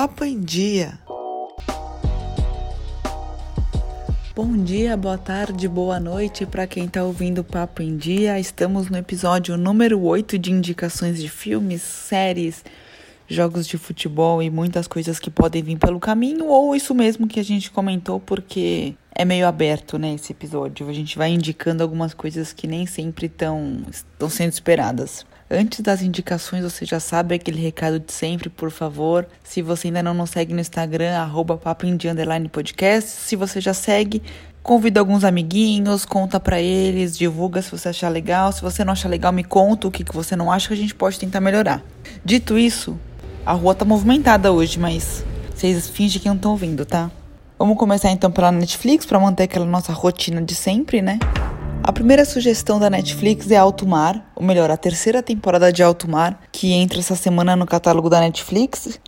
Papo em Dia. Bom dia, boa tarde, boa noite para quem está ouvindo Papo em Dia. Estamos no episódio número 8 de indicações de filmes, séries, jogos de futebol e muitas coisas que podem vir pelo caminho, ou isso mesmo que a gente comentou, porque é meio aberto, né, esse episódio. A gente vai indicando algumas coisas que nem sempre estão sendo esperadas. Antes das indicações, você já sabe aquele recado de sempre, por favor. Se você ainda não nos segue no Instagram, arroba. Se você já segue, convida alguns amiguinhos, conta para eles, divulga se você achar legal. Se você não achar legal, me conta o que, que você não acha que a gente pode tentar melhorar. Dito isso, a rua tá movimentada hoje, mas vocês fingem que não estão ouvindo, tá? Vamos começar então pela Netflix para manter aquela nossa rotina de sempre, né? A primeira sugestão da Netflix é Alto Mar, ou melhor, a terceira temporada de Alto Mar, que entra essa semana no catálogo da Netflix.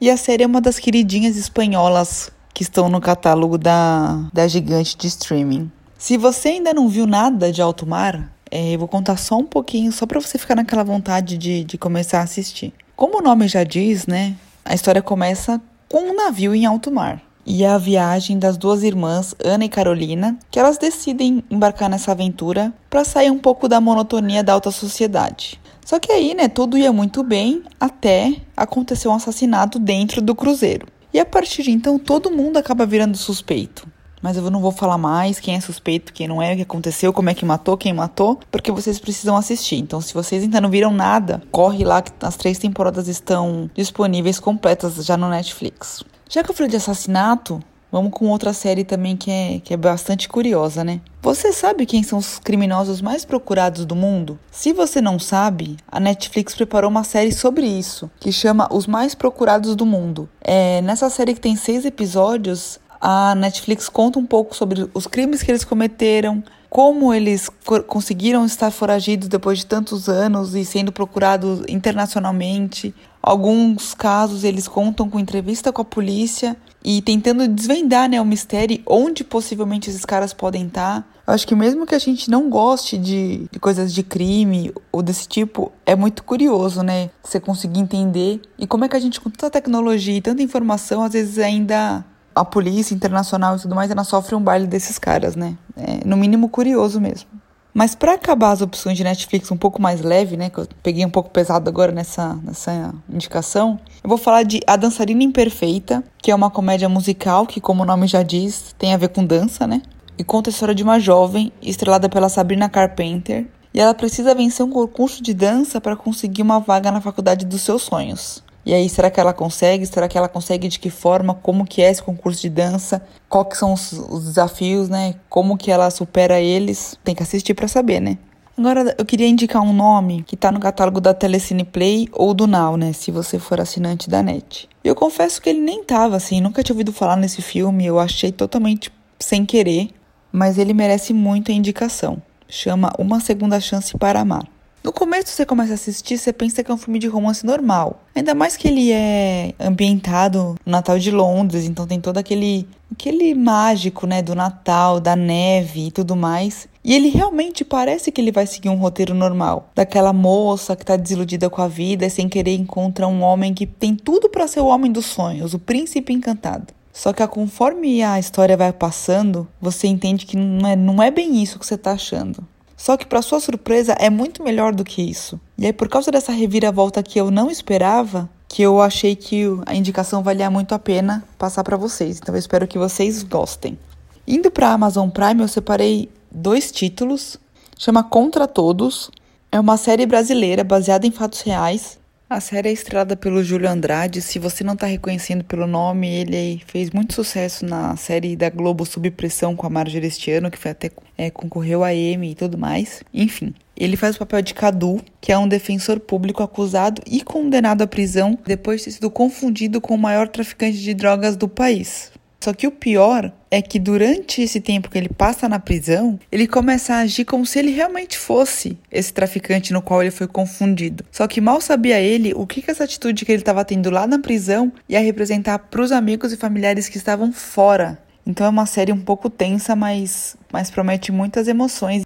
E a série é uma das queridinhas espanholas que estão no catálogo da, da gigante de streaming. Se você ainda não viu nada de Alto Mar, é, eu vou contar só um pouquinho, só para você ficar naquela vontade de, de começar a assistir. Como o nome já diz, né? A história começa com um navio em alto mar e a viagem das duas irmãs, Ana e Carolina, que elas decidem embarcar nessa aventura para sair um pouco da monotonia da alta sociedade. Só que aí, né, tudo ia muito bem até acontecer um assassinato dentro do cruzeiro. E a partir de então, todo mundo acaba virando suspeito. Mas eu não vou falar mais quem é suspeito, quem não é, o que aconteceu, como é que matou, quem matou, porque vocês precisam assistir. Então, se vocês ainda não viram nada, corre lá que as três temporadas estão disponíveis completas já no Netflix. Já que eu falei de assassinato, vamos com outra série também que é, que é bastante curiosa, né? Você sabe quem são os criminosos mais procurados do mundo? Se você não sabe, a Netflix preparou uma série sobre isso, que chama Os Mais Procurados do Mundo. É, nessa série que tem seis episódios, a Netflix conta um pouco sobre os crimes que eles cometeram, como eles conseguiram estar foragidos depois de tantos anos e sendo procurados internacionalmente, Alguns casos eles contam com entrevista com a polícia e tentando desvendar né, o mistério onde possivelmente esses caras podem estar. Eu acho que mesmo que a gente não goste de, de, coisas de crime ou desse tipo, é muito curioso, né? Você conseguir entender. E como é que a gente, com tanta tecnologia e tanta informação, às vezes ainda a polícia internacional e tudo mais, ela sofre um baile desses caras, né? É, no mínimo curioso mesmo. Mas para acabar as opções de Netflix um pouco mais leve, né, que eu peguei um pouco pesado agora nessa, nessa indicação, eu vou falar de A Dançarina Imperfeita, que é uma comédia musical que, como o nome já diz, tem a ver com dança, né? E conta a história de uma jovem estrelada pela Sabrina Carpenter, e ela precisa vencer um concurso de dança para conseguir uma vaga na faculdade dos seus sonhos. E aí, será que ela consegue? Será que ela consegue de que forma? Como que é esse concurso de dança? Quais são os, os desafios, né? Como que ela supera eles? Tem que assistir para saber, né? Agora, eu queria indicar um nome que tá no catálogo da Telecine Play ou do Now, né? Se você for assinante da NET. Eu confesso que ele nem tava, assim, nunca tinha ouvido falar nesse filme, eu achei totalmente sem querer, mas ele merece muito a indicação. Chama Uma Segunda Chance para Amar. No começo você começa a assistir, você pensa que é um filme de romance normal. Ainda mais que ele é ambientado no Natal de Londres, então tem todo aquele aquele mágico, né, do Natal, da neve e tudo mais. E ele realmente parece que ele vai seguir um roteiro normal, daquela moça que tá desiludida com a vida e sem querer encontra um homem que tem tudo para ser o homem dos sonhos, o príncipe encantado. Só que conforme a história vai passando, você entende que não é, não é bem isso que você tá achando. Só que, para sua surpresa, é muito melhor do que isso. E aí, por causa dessa reviravolta que eu não esperava, que eu achei que a indicação valia muito a pena passar para vocês. Então, eu espero que vocês gostem. Indo para Amazon Prime, eu separei dois títulos. Chama Contra Todos. É uma série brasileira baseada em fatos reais a série é estrelada pelo Júlio Andrade. Se você não está reconhecendo pelo nome, ele fez muito sucesso na série da Globo Sob Pressão com a Marjorie este ano, que foi até é, concorreu a Emmy e tudo mais. Enfim, ele faz o papel de Cadu, que é um defensor público acusado e condenado à prisão depois de ter sido confundido com o maior traficante de drogas do país. Só que o pior é que durante esse tempo que ele passa na prisão, ele começa a agir como se ele realmente fosse esse traficante no qual ele foi confundido. Só que mal sabia ele o que, que essa atitude que ele estava tendo lá na prisão ia representar para os amigos e familiares que estavam fora. Então é uma série um pouco tensa, mas, mas promete muitas emoções.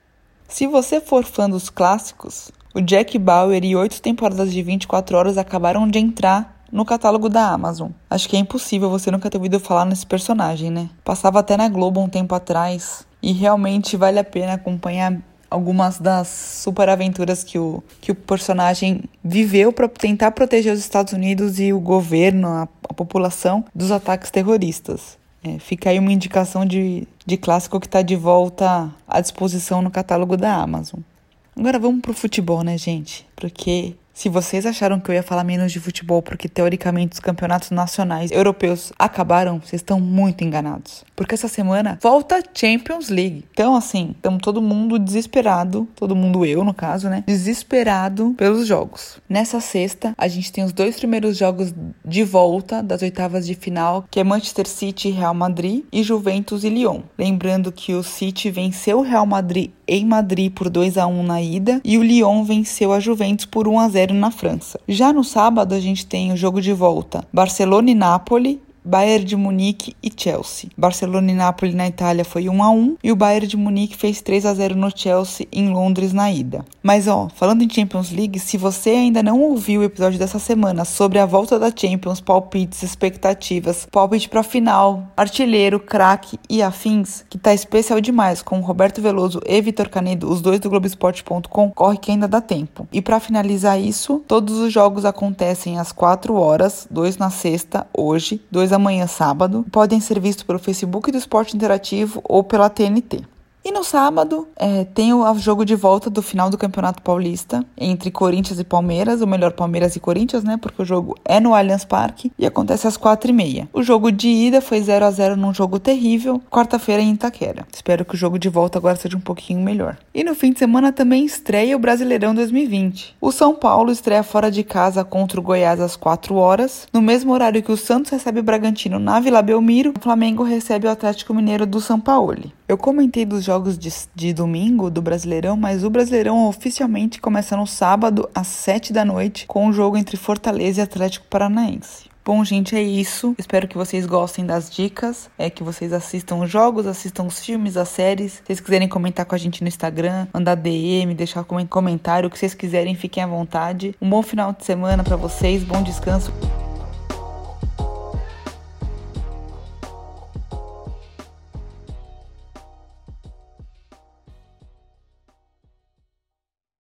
Se você for fã dos clássicos, o Jack Bauer e oito temporadas de 24 horas acabaram de entrar no catálogo da Amazon. Acho que é impossível você nunca ter ouvido falar nesse personagem, né? Passava até na Globo um tempo atrás e realmente vale a pena acompanhar algumas das super aventuras que o, que o personagem viveu para tentar proteger os Estados Unidos e o governo, a, a população, dos ataques terroristas. É, fica aí uma indicação de, de clássico que está de volta à disposição no catálogo da Amazon. Agora vamos pro futebol, né, gente? Porque se vocês acharam que eu ia falar menos de futebol porque teoricamente os campeonatos nacionais europeus acabaram, vocês estão muito enganados. Porque essa semana volta a Champions League. Então, assim, estamos todo mundo desesperado, todo mundo eu, no caso, né? Desesperado pelos jogos. Nessa sexta, a gente tem os dois primeiros jogos de volta das oitavas de final, que é Manchester City e Real Madrid e Juventus e Lyon. Lembrando que o City venceu o Real Madrid em Madrid por 2 a 1 na ida e o Lyon venceu a Juventus por 1 a 0 na França. Já no sábado a gente tem o jogo de volta Barcelona e Nápoles Bayern de Munique e Chelsea. Barcelona e Napoli na Itália foi 1 a 1 e o Bayern de Munique fez 3 a 0 no Chelsea em Londres na ida. Mas ó, falando em Champions League, se você ainda não ouviu o episódio dessa semana sobre a volta da Champions, palpites, expectativas, palpite para final, artilheiro, craque e afins, que tá especial demais com Roberto Veloso e Vitor Canedo, os dois do Globoesporte.com, corre que ainda dá tempo. E para finalizar isso, todos os jogos acontecem às 4 horas, dois na sexta, hoje, dois amanhã sábado, podem ser vistos pelo Facebook do Esporte Interativo ou pela TNT. E no sábado é, tem o jogo de volta do final do Campeonato Paulista entre Corinthians e Palmeiras, ou melhor, Palmeiras e Corinthians, né? Porque o jogo é no Allianz Parque e acontece às quatro e meia. O jogo de ida foi 0 a 0 num jogo terrível, quarta-feira em Itaquera. Espero que o jogo de volta agora seja um pouquinho melhor. E no fim de semana também estreia o Brasileirão 2020. O São Paulo estreia fora de casa contra o Goiás às 4 horas, no mesmo horário que o Santos recebe o Bragantino na Vila Belmiro, o Flamengo recebe o Atlético Mineiro do São Paulo. Eu comentei dos jogos de, de, domingo do Brasileirão, mas o Brasileirão oficialmente começa no sábado às 7 da noite com o jogo entre Fortaleza e Atlético Paranaense. Bom, gente, é isso. Espero que vocês gostem das dicas, é que vocês assistam os jogos, assistam os filmes, as séries. Se vocês quiserem comentar com a gente no Instagram, mandar DM, deixar comentário, o que vocês quiserem, fiquem à vontade. Um bom final de semana para vocês, bom descanso.